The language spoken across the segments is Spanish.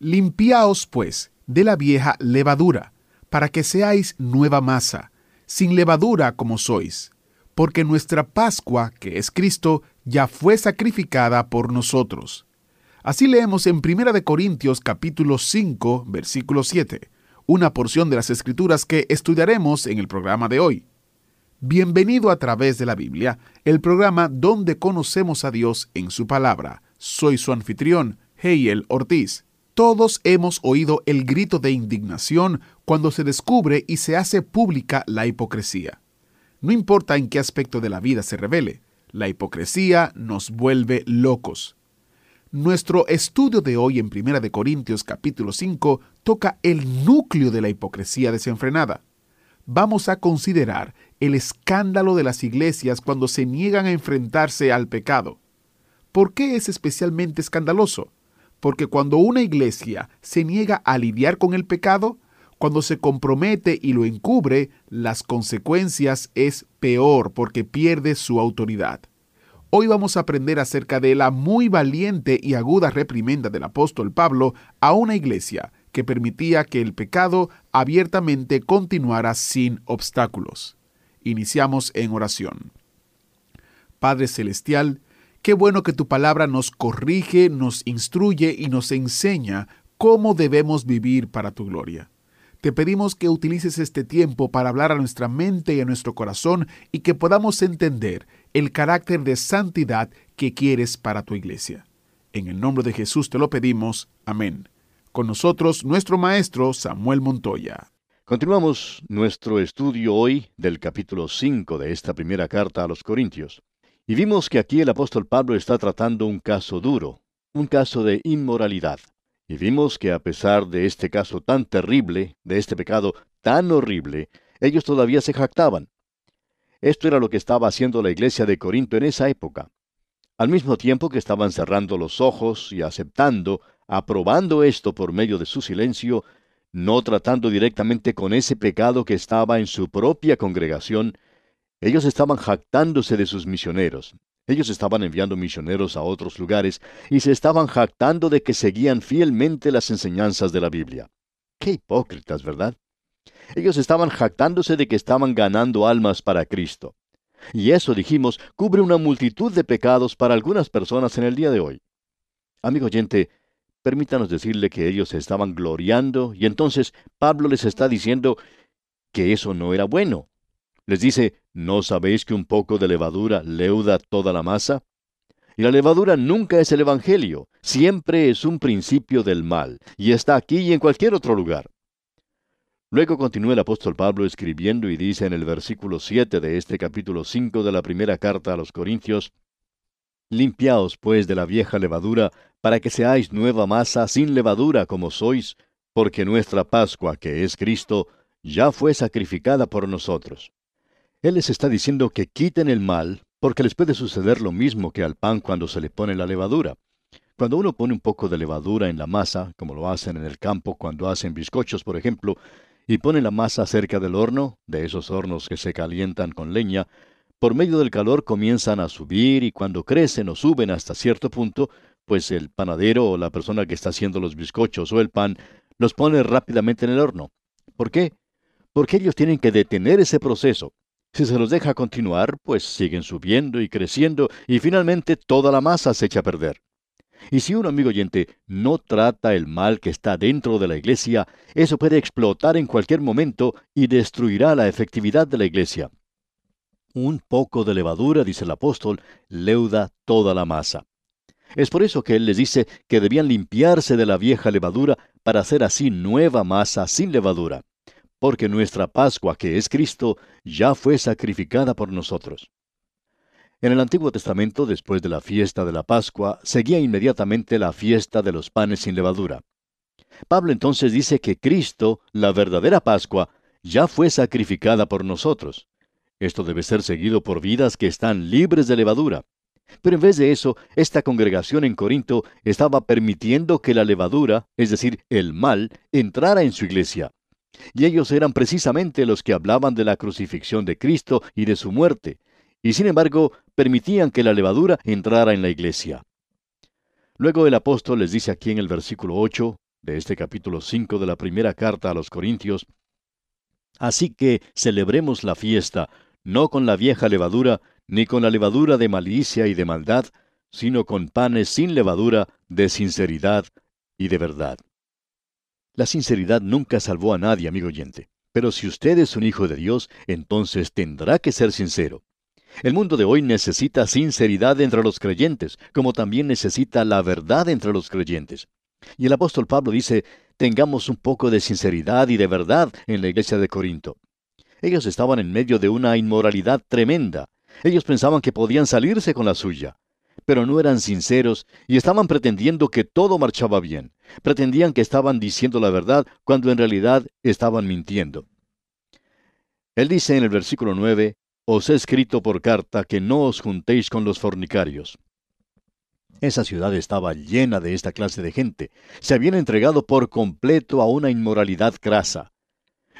Limpiaos, pues, de la vieja levadura, para que seáis nueva masa, sin levadura como sois, porque nuestra Pascua, que es Cristo, ya fue sacrificada por nosotros. Así leemos en 1 de Corintios capítulo 5, versículo 7, una porción de las escrituras que estudiaremos en el programa de hoy. Bienvenido a través de la Biblia, el programa donde conocemos a Dios en su palabra. Soy su anfitrión, Heiel Ortiz. Todos hemos oído el grito de indignación cuando se descubre y se hace pública la hipocresía. No importa en qué aspecto de la vida se revele, la hipocresía nos vuelve locos. Nuestro estudio de hoy en 1 de Corintios capítulo 5 toca el núcleo de la hipocresía desenfrenada. Vamos a considerar el escándalo de las iglesias cuando se niegan a enfrentarse al pecado. ¿Por qué es especialmente escandaloso? Porque cuando una iglesia se niega a lidiar con el pecado, cuando se compromete y lo encubre, las consecuencias es peor porque pierde su autoridad. Hoy vamos a aprender acerca de la muy valiente y aguda reprimenda del apóstol Pablo a una iglesia que permitía que el pecado abiertamente continuara sin obstáculos. Iniciamos en oración. Padre Celestial, qué bueno que tu palabra nos corrige, nos instruye y nos enseña cómo debemos vivir para tu gloria. Te pedimos que utilices este tiempo para hablar a nuestra mente y a nuestro corazón y que podamos entender el carácter de santidad que quieres para tu iglesia. En el nombre de Jesús te lo pedimos. Amén. Con nosotros nuestro maestro Samuel Montoya. Continuamos nuestro estudio hoy del capítulo 5 de esta primera carta a los Corintios. Y vimos que aquí el apóstol Pablo está tratando un caso duro, un caso de inmoralidad. Y vimos que a pesar de este caso tan terrible, de este pecado tan horrible, ellos todavía se jactaban. Esto era lo que estaba haciendo la iglesia de Corinto en esa época. Al mismo tiempo que estaban cerrando los ojos y aceptando, aprobando esto por medio de su silencio, no tratando directamente con ese pecado que estaba en su propia congregación, ellos estaban jactándose de sus misioneros, ellos estaban enviando misioneros a otros lugares y se estaban jactando de que seguían fielmente las enseñanzas de la Biblia. Qué hipócritas, ¿verdad? Ellos estaban jactándose de que estaban ganando almas para Cristo. Y eso, dijimos, cubre una multitud de pecados para algunas personas en el día de hoy. Amigo oyente, permítanos decirle que ellos estaban gloriando y entonces Pablo les está diciendo que eso no era bueno. Les dice, ¿no sabéis que un poco de levadura leuda toda la masa? Y la levadura nunca es el Evangelio, siempre es un principio del mal, y está aquí y en cualquier otro lugar. Luego continúa el apóstol Pablo escribiendo y dice en el versículo 7 de este capítulo 5 de la primera carta a los Corintios, Limpiaos pues de la vieja levadura, para que seáis nueva masa sin levadura como sois, porque nuestra Pascua, que es Cristo, ya fue sacrificada por nosotros. Él les está diciendo que quiten el mal, porque les puede suceder lo mismo que al pan cuando se le pone la levadura. Cuando uno pone un poco de levadura en la masa, como lo hacen en el campo cuando hacen bizcochos, por ejemplo, y pone la masa cerca del horno, de esos hornos que se calientan con leña, por medio del calor comienzan a subir y cuando crecen o suben hasta cierto punto, pues el panadero o la persona que está haciendo los bizcochos o el pan los pone rápidamente en el horno. ¿Por qué? Porque ellos tienen que detener ese proceso. Si se los deja continuar, pues siguen subiendo y creciendo y finalmente toda la masa se echa a perder. Y si un amigo oyente no trata el mal que está dentro de la iglesia, eso puede explotar en cualquier momento y destruirá la efectividad de la iglesia. Un poco de levadura, dice el apóstol, leuda toda la masa. Es por eso que él les dice que debían limpiarse de la vieja levadura para hacer así nueva masa sin levadura porque nuestra Pascua, que es Cristo, ya fue sacrificada por nosotros. En el Antiguo Testamento, después de la fiesta de la Pascua, seguía inmediatamente la fiesta de los panes sin levadura. Pablo entonces dice que Cristo, la verdadera Pascua, ya fue sacrificada por nosotros. Esto debe ser seguido por vidas que están libres de levadura. Pero en vez de eso, esta congregación en Corinto estaba permitiendo que la levadura, es decir, el mal, entrara en su iglesia. Y ellos eran precisamente los que hablaban de la crucifixión de Cristo y de su muerte, y sin embargo permitían que la levadura entrara en la iglesia. Luego el apóstol les dice aquí en el versículo 8 de este capítulo 5 de la primera carta a los Corintios, Así que celebremos la fiesta, no con la vieja levadura, ni con la levadura de malicia y de maldad, sino con panes sin levadura, de sinceridad y de verdad. La sinceridad nunca salvó a nadie, amigo oyente. Pero si usted es un hijo de Dios, entonces tendrá que ser sincero. El mundo de hoy necesita sinceridad entre los creyentes, como también necesita la verdad entre los creyentes. Y el apóstol Pablo dice, tengamos un poco de sinceridad y de verdad en la iglesia de Corinto. Ellos estaban en medio de una inmoralidad tremenda. Ellos pensaban que podían salirse con la suya, pero no eran sinceros y estaban pretendiendo que todo marchaba bien. Pretendían que estaban diciendo la verdad cuando en realidad estaban mintiendo. Él dice en el versículo 9, Os he escrito por carta que no os juntéis con los fornicarios. Esa ciudad estaba llena de esta clase de gente. Se habían entregado por completo a una inmoralidad crasa.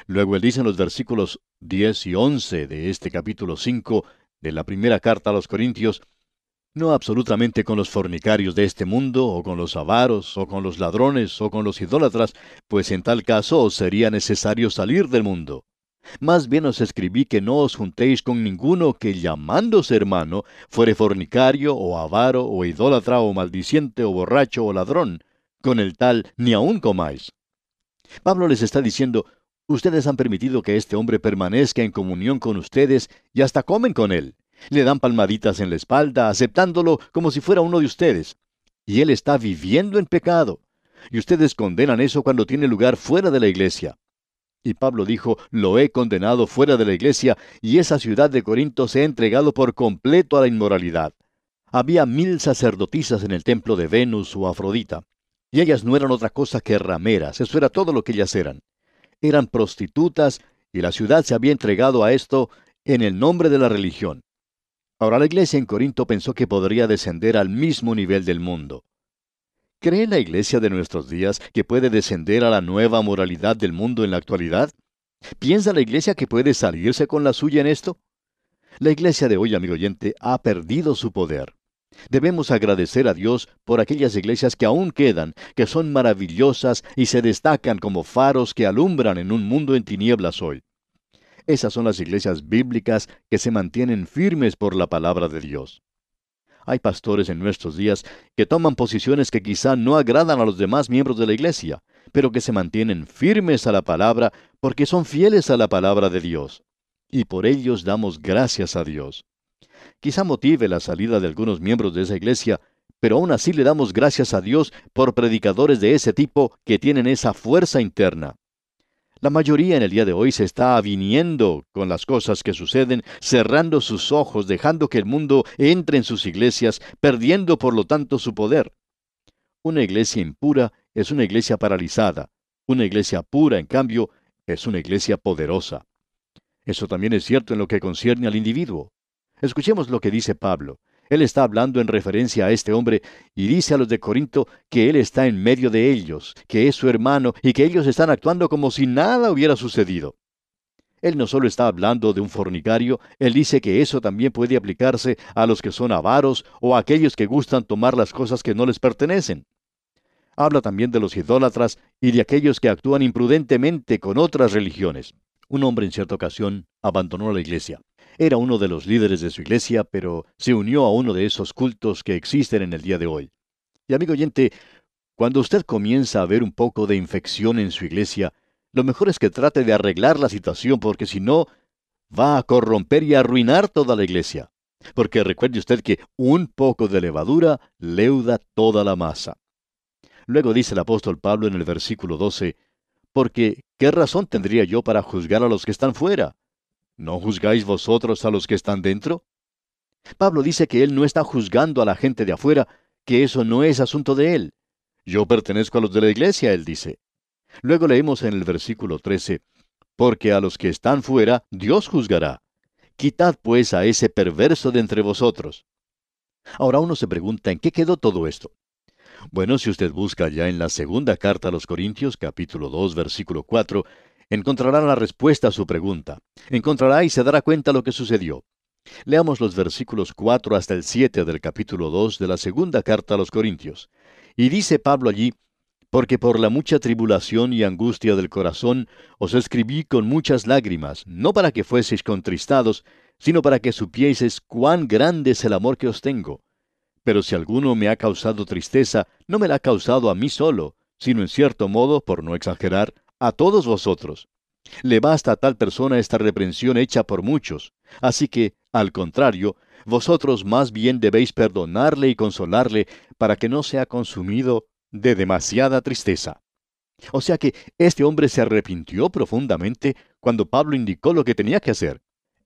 Luego él dice en los versículos 10 y 11 de este capítulo 5 de la primera carta a los Corintios, no absolutamente con los fornicarios de este mundo, o con los avaros, o con los ladrones, o con los idólatras, pues en tal caso os sería necesario salir del mundo. Más bien os escribí que no os juntéis con ninguno que llamándose hermano fuere fornicario, o avaro, o idólatra, o maldiciente, o borracho, o ladrón. Con el tal ni aun comáis. Pablo les está diciendo, ustedes han permitido que este hombre permanezca en comunión con ustedes y hasta comen con él. Le dan palmaditas en la espalda, aceptándolo como si fuera uno de ustedes. Y él está viviendo en pecado. Y ustedes condenan eso cuando tiene lugar fuera de la iglesia. Y Pablo dijo, lo he condenado fuera de la iglesia, y esa ciudad de Corinto se ha entregado por completo a la inmoralidad. Había mil sacerdotisas en el templo de Venus o Afrodita, y ellas no eran otra cosa que rameras, eso era todo lo que ellas eran. Eran prostitutas, y la ciudad se había entregado a esto en el nombre de la religión. Ahora la iglesia en Corinto pensó que podría descender al mismo nivel del mundo. ¿Cree la iglesia de nuestros días que puede descender a la nueva moralidad del mundo en la actualidad? ¿Piensa la iglesia que puede salirse con la suya en esto? La iglesia de hoy, amigo oyente, ha perdido su poder. Debemos agradecer a Dios por aquellas iglesias que aún quedan, que son maravillosas y se destacan como faros que alumbran en un mundo en tinieblas hoy. Esas son las iglesias bíblicas que se mantienen firmes por la palabra de Dios. Hay pastores en nuestros días que toman posiciones que quizá no agradan a los demás miembros de la iglesia, pero que se mantienen firmes a la palabra porque son fieles a la palabra de Dios. Y por ellos damos gracias a Dios. Quizá motive la salida de algunos miembros de esa iglesia, pero aún así le damos gracias a Dios por predicadores de ese tipo que tienen esa fuerza interna. La mayoría en el día de hoy se está aviniendo con las cosas que suceden, cerrando sus ojos, dejando que el mundo entre en sus iglesias, perdiendo por lo tanto su poder. Una iglesia impura es una iglesia paralizada. Una iglesia pura, en cambio, es una iglesia poderosa. Eso también es cierto en lo que concierne al individuo. Escuchemos lo que dice Pablo. Él está hablando en referencia a este hombre y dice a los de Corinto que él está en medio de ellos, que es su hermano y que ellos están actuando como si nada hubiera sucedido. Él no solo está hablando de un fornicario, él dice que eso también puede aplicarse a los que son avaros o a aquellos que gustan tomar las cosas que no les pertenecen. Habla también de los idólatras y de aquellos que actúan imprudentemente con otras religiones. Un hombre en cierta ocasión abandonó la iglesia. Era uno de los líderes de su iglesia, pero se unió a uno de esos cultos que existen en el día de hoy. Y amigo oyente, cuando usted comienza a ver un poco de infección en su iglesia, lo mejor es que trate de arreglar la situación, porque si no, va a corromper y arruinar toda la iglesia. Porque recuerde usted que un poco de levadura leuda toda la masa. Luego dice el apóstol Pablo en el versículo 12, porque ¿qué razón tendría yo para juzgar a los que están fuera? ¿No juzgáis vosotros a los que están dentro? Pablo dice que él no está juzgando a la gente de afuera, que eso no es asunto de él. Yo pertenezco a los de la iglesia, él dice. Luego leemos en el versículo 13, porque a los que están fuera Dios juzgará. Quitad pues a ese perverso de entre vosotros. Ahora uno se pregunta, ¿en qué quedó todo esto? Bueno, si usted busca ya en la segunda carta a los Corintios, capítulo 2, versículo 4, encontrará la respuesta a su pregunta. Encontrará y se dará cuenta lo que sucedió. Leamos los versículos 4 hasta el 7 del capítulo 2 de la segunda carta a los Corintios. Y dice Pablo allí, porque por la mucha tribulación y angustia del corazón os escribí con muchas lágrimas, no para que fueseis contristados, sino para que supieseis cuán grande es el amor que os tengo. Pero si alguno me ha causado tristeza, no me la ha causado a mí solo, sino en cierto modo, por no exagerar, a todos vosotros. Le basta a tal persona esta reprensión hecha por muchos. Así que, al contrario, vosotros más bien debéis perdonarle y consolarle para que no sea consumido de demasiada tristeza. O sea que este hombre se arrepintió profundamente cuando Pablo indicó lo que tenía que hacer.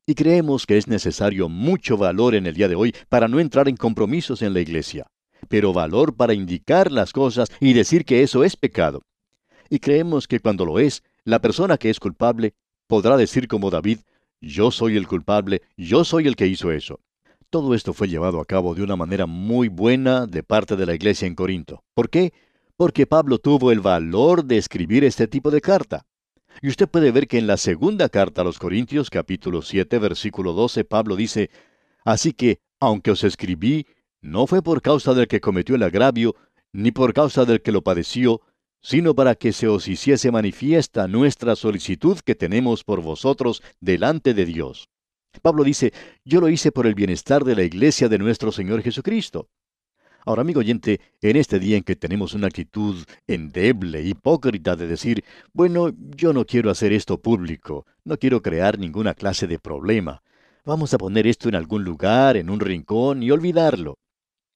Y creemos que es necesario mucho valor en el día de hoy para no entrar en compromisos en la iglesia, pero valor para indicar las cosas y decir que eso es pecado. Y creemos que cuando lo es, la persona que es culpable podrá decir como David, yo soy el culpable, yo soy el que hizo eso. Todo esto fue llevado a cabo de una manera muy buena de parte de la iglesia en Corinto. ¿Por qué? Porque Pablo tuvo el valor de escribir este tipo de carta. Y usted puede ver que en la segunda carta a los Corintios, capítulo 7, versículo 12, Pablo dice, Así que, aunque os escribí, no fue por causa del que cometió el agravio, ni por causa del que lo padeció, sino para que se os hiciese manifiesta nuestra solicitud que tenemos por vosotros delante de Dios. Pablo dice, yo lo hice por el bienestar de la iglesia de nuestro Señor Jesucristo. Ahora, amigo oyente, en este día en que tenemos una actitud endeble, hipócrita de decir, bueno, yo no quiero hacer esto público, no quiero crear ninguna clase de problema, vamos a poner esto en algún lugar, en un rincón y olvidarlo.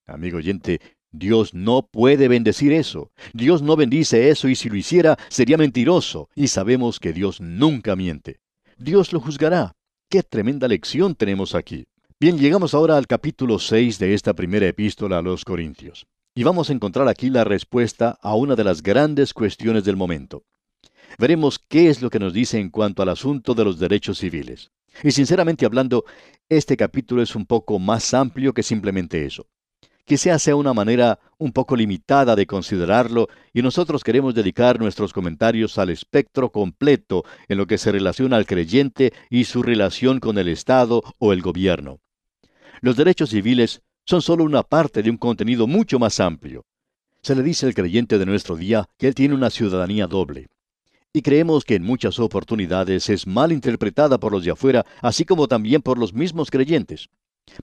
Amigo oyente, Dios no puede bendecir eso. Dios no bendice eso y si lo hiciera sería mentiroso y sabemos que Dios nunca miente. Dios lo juzgará. Qué tremenda lección tenemos aquí. Bien, llegamos ahora al capítulo 6 de esta primera epístola a los Corintios. Y vamos a encontrar aquí la respuesta a una de las grandes cuestiones del momento. Veremos qué es lo que nos dice en cuanto al asunto de los derechos civiles. Y sinceramente hablando, este capítulo es un poco más amplio que simplemente eso. Quizá sea una manera un poco limitada de considerarlo y nosotros queremos dedicar nuestros comentarios al espectro completo en lo que se relaciona al creyente y su relación con el Estado o el gobierno. Los derechos civiles son solo una parte de un contenido mucho más amplio. Se le dice al creyente de nuestro día que él tiene una ciudadanía doble. Y creemos que en muchas oportunidades es mal interpretada por los de afuera, así como también por los mismos creyentes.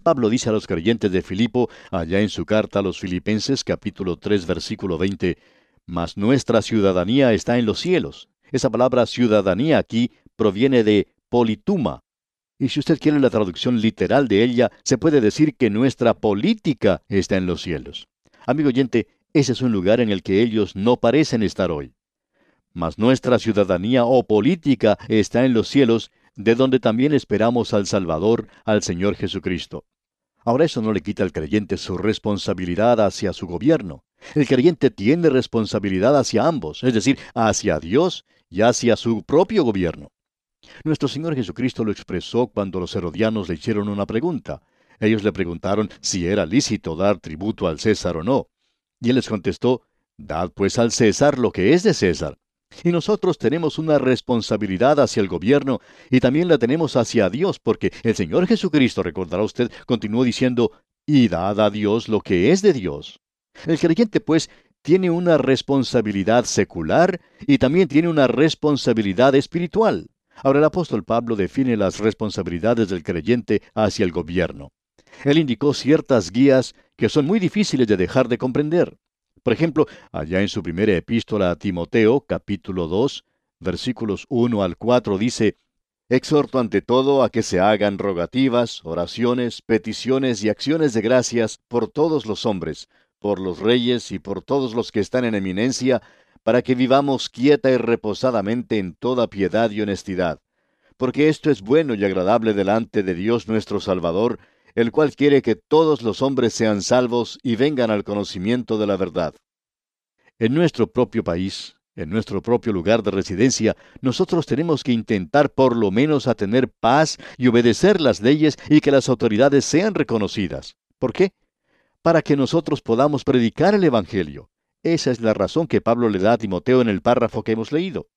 Pablo dice a los creyentes de Filipo, allá en su carta a los Filipenses capítulo 3 versículo 20, Mas nuestra ciudadanía está en los cielos. Esa palabra ciudadanía aquí proviene de polituma, y si usted quiere la traducción literal de ella, se puede decir que nuestra política está en los cielos. Amigo oyente, ese es un lugar en el que ellos no parecen estar hoy. Mas nuestra ciudadanía o política está en los cielos, de donde también esperamos al Salvador, al Señor Jesucristo. Ahora eso no le quita al creyente su responsabilidad hacia su gobierno. El creyente tiene responsabilidad hacia ambos, es decir, hacia Dios y hacia su propio gobierno. Nuestro Señor Jesucristo lo expresó cuando los herodianos le hicieron una pregunta. Ellos le preguntaron si era lícito dar tributo al César o no. Y él les contestó, Dad pues al César lo que es de César. Y nosotros tenemos una responsabilidad hacia el gobierno y también la tenemos hacia Dios, porque el Señor Jesucristo, recordará usted, continuó diciendo, y dad a Dios lo que es de Dios. El creyente, pues, tiene una responsabilidad secular y también tiene una responsabilidad espiritual. Ahora el apóstol Pablo define las responsabilidades del creyente hacia el gobierno. Él indicó ciertas guías que son muy difíciles de dejar de comprender. Por ejemplo, allá en su primera epístola a Timoteo, capítulo 2, versículos 1 al 4, dice, Exhorto ante todo a que se hagan rogativas, oraciones, peticiones y acciones de gracias por todos los hombres, por los reyes y por todos los que están en eminencia, para que vivamos quieta y reposadamente en toda piedad y honestidad. Porque esto es bueno y agradable delante de Dios nuestro Salvador, el cual quiere que todos los hombres sean salvos y vengan al conocimiento de la verdad. En nuestro propio país, en nuestro propio lugar de residencia, nosotros tenemos que intentar por lo menos a tener paz y obedecer las leyes y que las autoridades sean reconocidas. ¿Por qué? Para que nosotros podamos predicar el Evangelio. Esa es la razón que Pablo le da a Timoteo en el párrafo que hemos leído.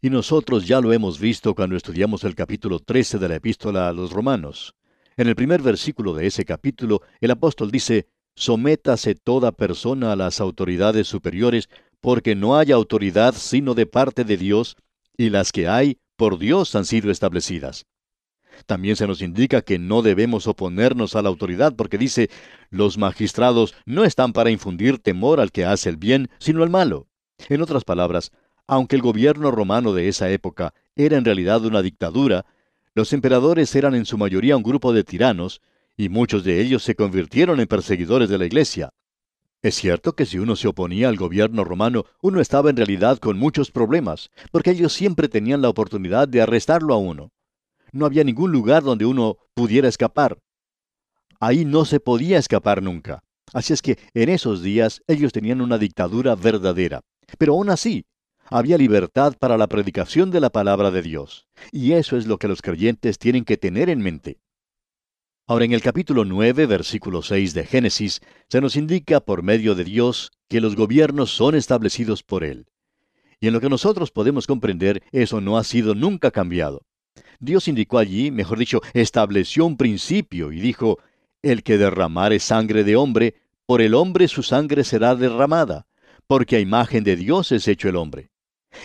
Y nosotros ya lo hemos visto cuando estudiamos el capítulo 13 de la epístola a los romanos. En el primer versículo de ese capítulo, el apóstol dice, Sométase toda persona a las autoridades superiores, porque no hay autoridad sino de parte de Dios, y las que hay, por Dios han sido establecidas. También se nos indica que no debemos oponernos a la autoridad porque dice, los magistrados no están para infundir temor al que hace el bien, sino al malo. En otras palabras, aunque el gobierno romano de esa época era en realidad una dictadura, los emperadores eran en su mayoría un grupo de tiranos, y muchos de ellos se convirtieron en perseguidores de la Iglesia. Es cierto que si uno se oponía al gobierno romano, uno estaba en realidad con muchos problemas, porque ellos siempre tenían la oportunidad de arrestarlo a uno. No había ningún lugar donde uno pudiera escapar. Ahí no se podía escapar nunca. Así es que en esos días ellos tenían una dictadura verdadera. Pero aún así, había libertad para la predicación de la palabra de Dios. Y eso es lo que los creyentes tienen que tener en mente. Ahora en el capítulo 9, versículo 6 de Génesis, se nos indica por medio de Dios que los gobiernos son establecidos por Él. Y en lo que nosotros podemos comprender, eso no ha sido nunca cambiado. Dios indicó allí, mejor dicho, estableció un principio y dijo, el que derramare sangre de hombre, por el hombre su sangre será derramada, porque a imagen de Dios es hecho el hombre.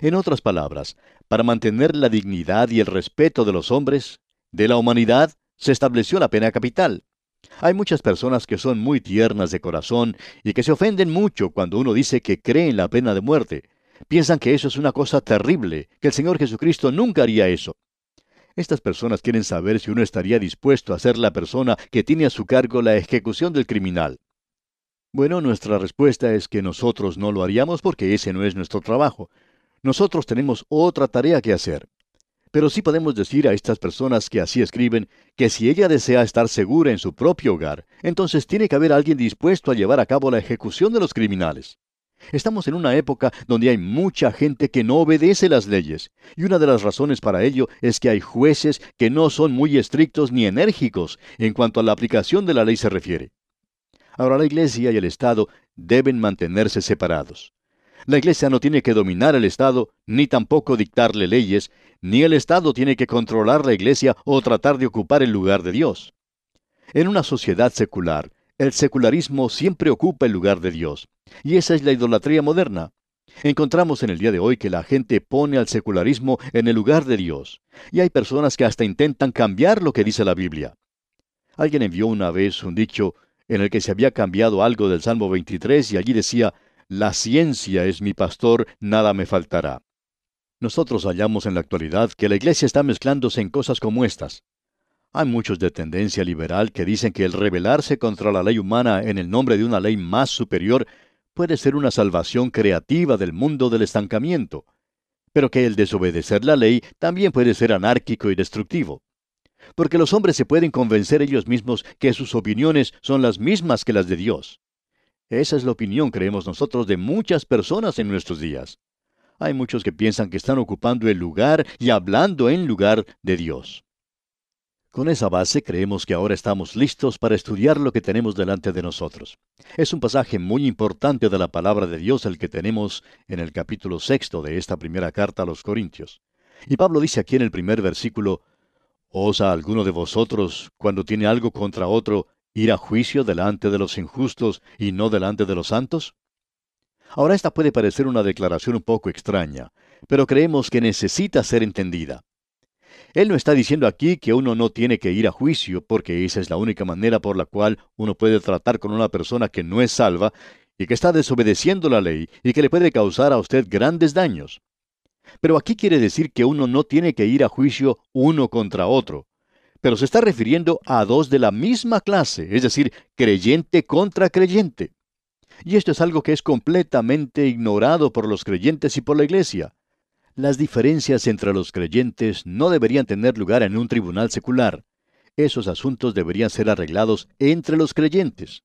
En otras palabras, para mantener la dignidad y el respeto de los hombres, de la humanidad, se estableció la pena capital. Hay muchas personas que son muy tiernas de corazón y que se ofenden mucho cuando uno dice que cree en la pena de muerte. Piensan que eso es una cosa terrible, que el Señor Jesucristo nunca haría eso. Estas personas quieren saber si uno estaría dispuesto a ser la persona que tiene a su cargo la ejecución del criminal. Bueno, nuestra respuesta es que nosotros no lo haríamos porque ese no es nuestro trabajo. Nosotros tenemos otra tarea que hacer. Pero sí podemos decir a estas personas que así escriben que si ella desea estar segura en su propio hogar, entonces tiene que haber alguien dispuesto a llevar a cabo la ejecución de los criminales. Estamos en una época donde hay mucha gente que no obedece las leyes, y una de las razones para ello es que hay jueces que no son muy estrictos ni enérgicos en cuanto a la aplicación de la ley se refiere. Ahora la Iglesia y el Estado deben mantenerse separados. La Iglesia no tiene que dominar el Estado, ni tampoco dictarle leyes, ni el Estado tiene que controlar la Iglesia o tratar de ocupar el lugar de Dios. En una sociedad secular, el secularismo siempre ocupa el lugar de Dios, y esa es la idolatría moderna. Encontramos en el día de hoy que la gente pone al secularismo en el lugar de Dios, y hay personas que hasta intentan cambiar lo que dice la Biblia. Alguien envió una vez un dicho en el que se había cambiado algo del Salmo 23 y allí decía, La ciencia es mi pastor, nada me faltará. Nosotros hallamos en la actualidad que la Iglesia está mezclándose en cosas como estas. Hay muchos de tendencia liberal que dicen que el rebelarse contra la ley humana en el nombre de una ley más superior puede ser una salvación creativa del mundo del estancamiento, pero que el desobedecer la ley también puede ser anárquico y destructivo. Porque los hombres se pueden convencer ellos mismos que sus opiniones son las mismas que las de Dios. Esa es la opinión, creemos nosotros, de muchas personas en nuestros días. Hay muchos que piensan que están ocupando el lugar y hablando en lugar de Dios. Con esa base creemos que ahora estamos listos para estudiar lo que tenemos delante de nosotros. Es un pasaje muy importante de la palabra de Dios el que tenemos en el capítulo sexto de esta primera carta a los Corintios. Y Pablo dice aquí en el primer versículo, ¿Osa alguno de vosotros, cuando tiene algo contra otro, ir a juicio delante de los injustos y no delante de los santos? Ahora esta puede parecer una declaración un poco extraña, pero creemos que necesita ser entendida. Él no está diciendo aquí que uno no tiene que ir a juicio, porque esa es la única manera por la cual uno puede tratar con una persona que no es salva y que está desobedeciendo la ley y que le puede causar a usted grandes daños. Pero aquí quiere decir que uno no tiene que ir a juicio uno contra otro, pero se está refiriendo a dos de la misma clase, es decir, creyente contra creyente. Y esto es algo que es completamente ignorado por los creyentes y por la Iglesia. Las diferencias entre los creyentes no deberían tener lugar en un tribunal secular. esos asuntos deberían ser arreglados entre los creyentes.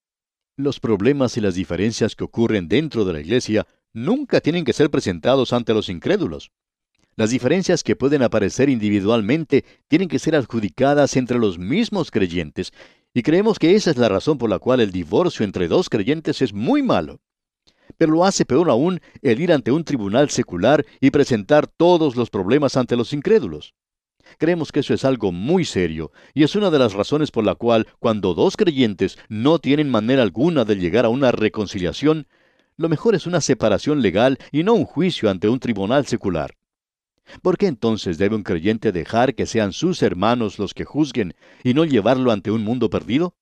Los problemas y las diferencias que ocurren dentro de la iglesia nunca tienen que ser presentados ante los incrédulos. Las diferencias que pueden aparecer individualmente tienen que ser adjudicadas entre los mismos creyentes, y creemos que esa es la razón por la cual el divorcio entre dos creyentes es muy malo. Pero lo hace peor aún el ir ante un tribunal secular y presentar todos los problemas ante los incrédulos. Creemos que eso es algo muy serio, y es una de las razones por la cual, cuando dos creyentes no tienen manera alguna de llegar a una reconciliación, lo mejor es una separación legal y no un juicio ante un tribunal secular. ¿Por qué entonces debe un creyente dejar que sean sus hermanos los que juzguen y no llevarlo ante un mundo perdido?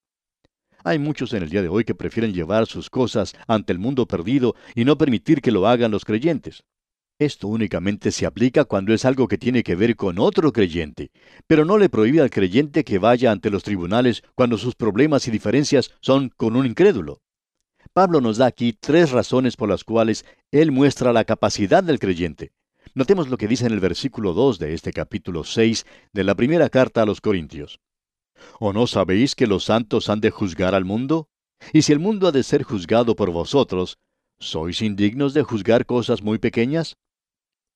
Hay muchos en el día de hoy que prefieren llevar sus cosas ante el mundo perdido y no permitir que lo hagan los creyentes. Esto únicamente se aplica cuando es algo que tiene que ver con otro creyente, pero no le prohíbe al creyente que vaya ante los tribunales cuando sus problemas y diferencias son con un incrédulo. Pablo nos da aquí tres razones por las cuales él muestra la capacidad del creyente. Notemos lo que dice en el versículo 2 de este capítulo 6 de la primera carta a los Corintios. ¿O no sabéis que los santos han de juzgar al mundo? Y si el mundo ha de ser juzgado por vosotros, ¿sois indignos de juzgar cosas muy pequeñas?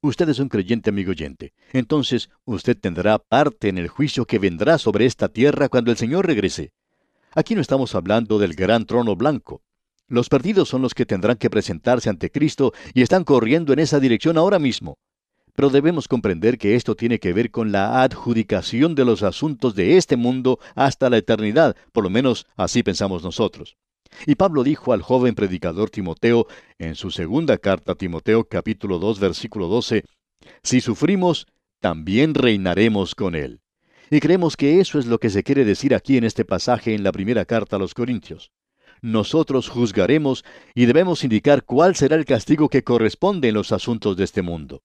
Usted es un creyente amigo oyente. Entonces usted tendrá parte en el juicio que vendrá sobre esta tierra cuando el Señor regrese. Aquí no estamos hablando del gran trono blanco. Los perdidos son los que tendrán que presentarse ante Cristo y están corriendo en esa dirección ahora mismo. Pero debemos comprender que esto tiene que ver con la adjudicación de los asuntos de este mundo hasta la eternidad, por lo menos así pensamos nosotros. Y Pablo dijo al joven predicador Timoteo en su segunda carta a Timoteo capítulo 2 versículo 12, Si sufrimos, también reinaremos con él. Y creemos que eso es lo que se quiere decir aquí en este pasaje en la primera carta a los Corintios. Nosotros juzgaremos y debemos indicar cuál será el castigo que corresponde en los asuntos de este mundo.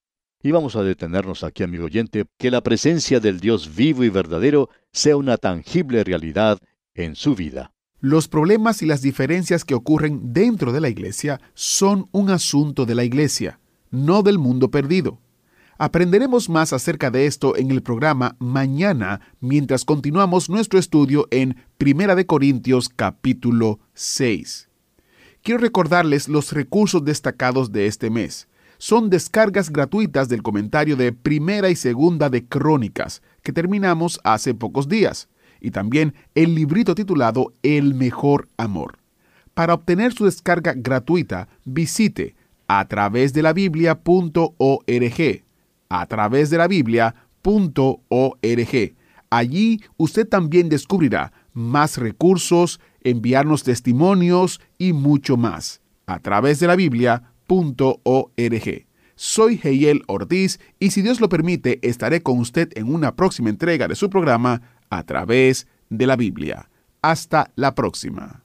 Y vamos a detenernos aquí, amigo oyente, que la presencia del Dios vivo y verdadero sea una tangible realidad en su vida. Los problemas y las diferencias que ocurren dentro de la iglesia son un asunto de la iglesia, no del mundo perdido. Aprenderemos más acerca de esto en el programa mañana mientras continuamos nuestro estudio en Primera de Corintios capítulo 6. Quiero recordarles los recursos destacados de este mes. Son descargas gratuitas del comentario de Primera y Segunda de Crónicas, que terminamos hace pocos días y también el librito titulado El mejor amor. Para obtener su descarga gratuita, visite a través de la biblia.org. A través de la biblia.org. Allí usted también descubrirá más recursos, enviarnos testimonios y mucho más. A través de la biblia.org. Soy Heiel Ortiz y si Dios lo permite estaré con usted en una próxima entrega de su programa a través de la Biblia. Hasta la próxima.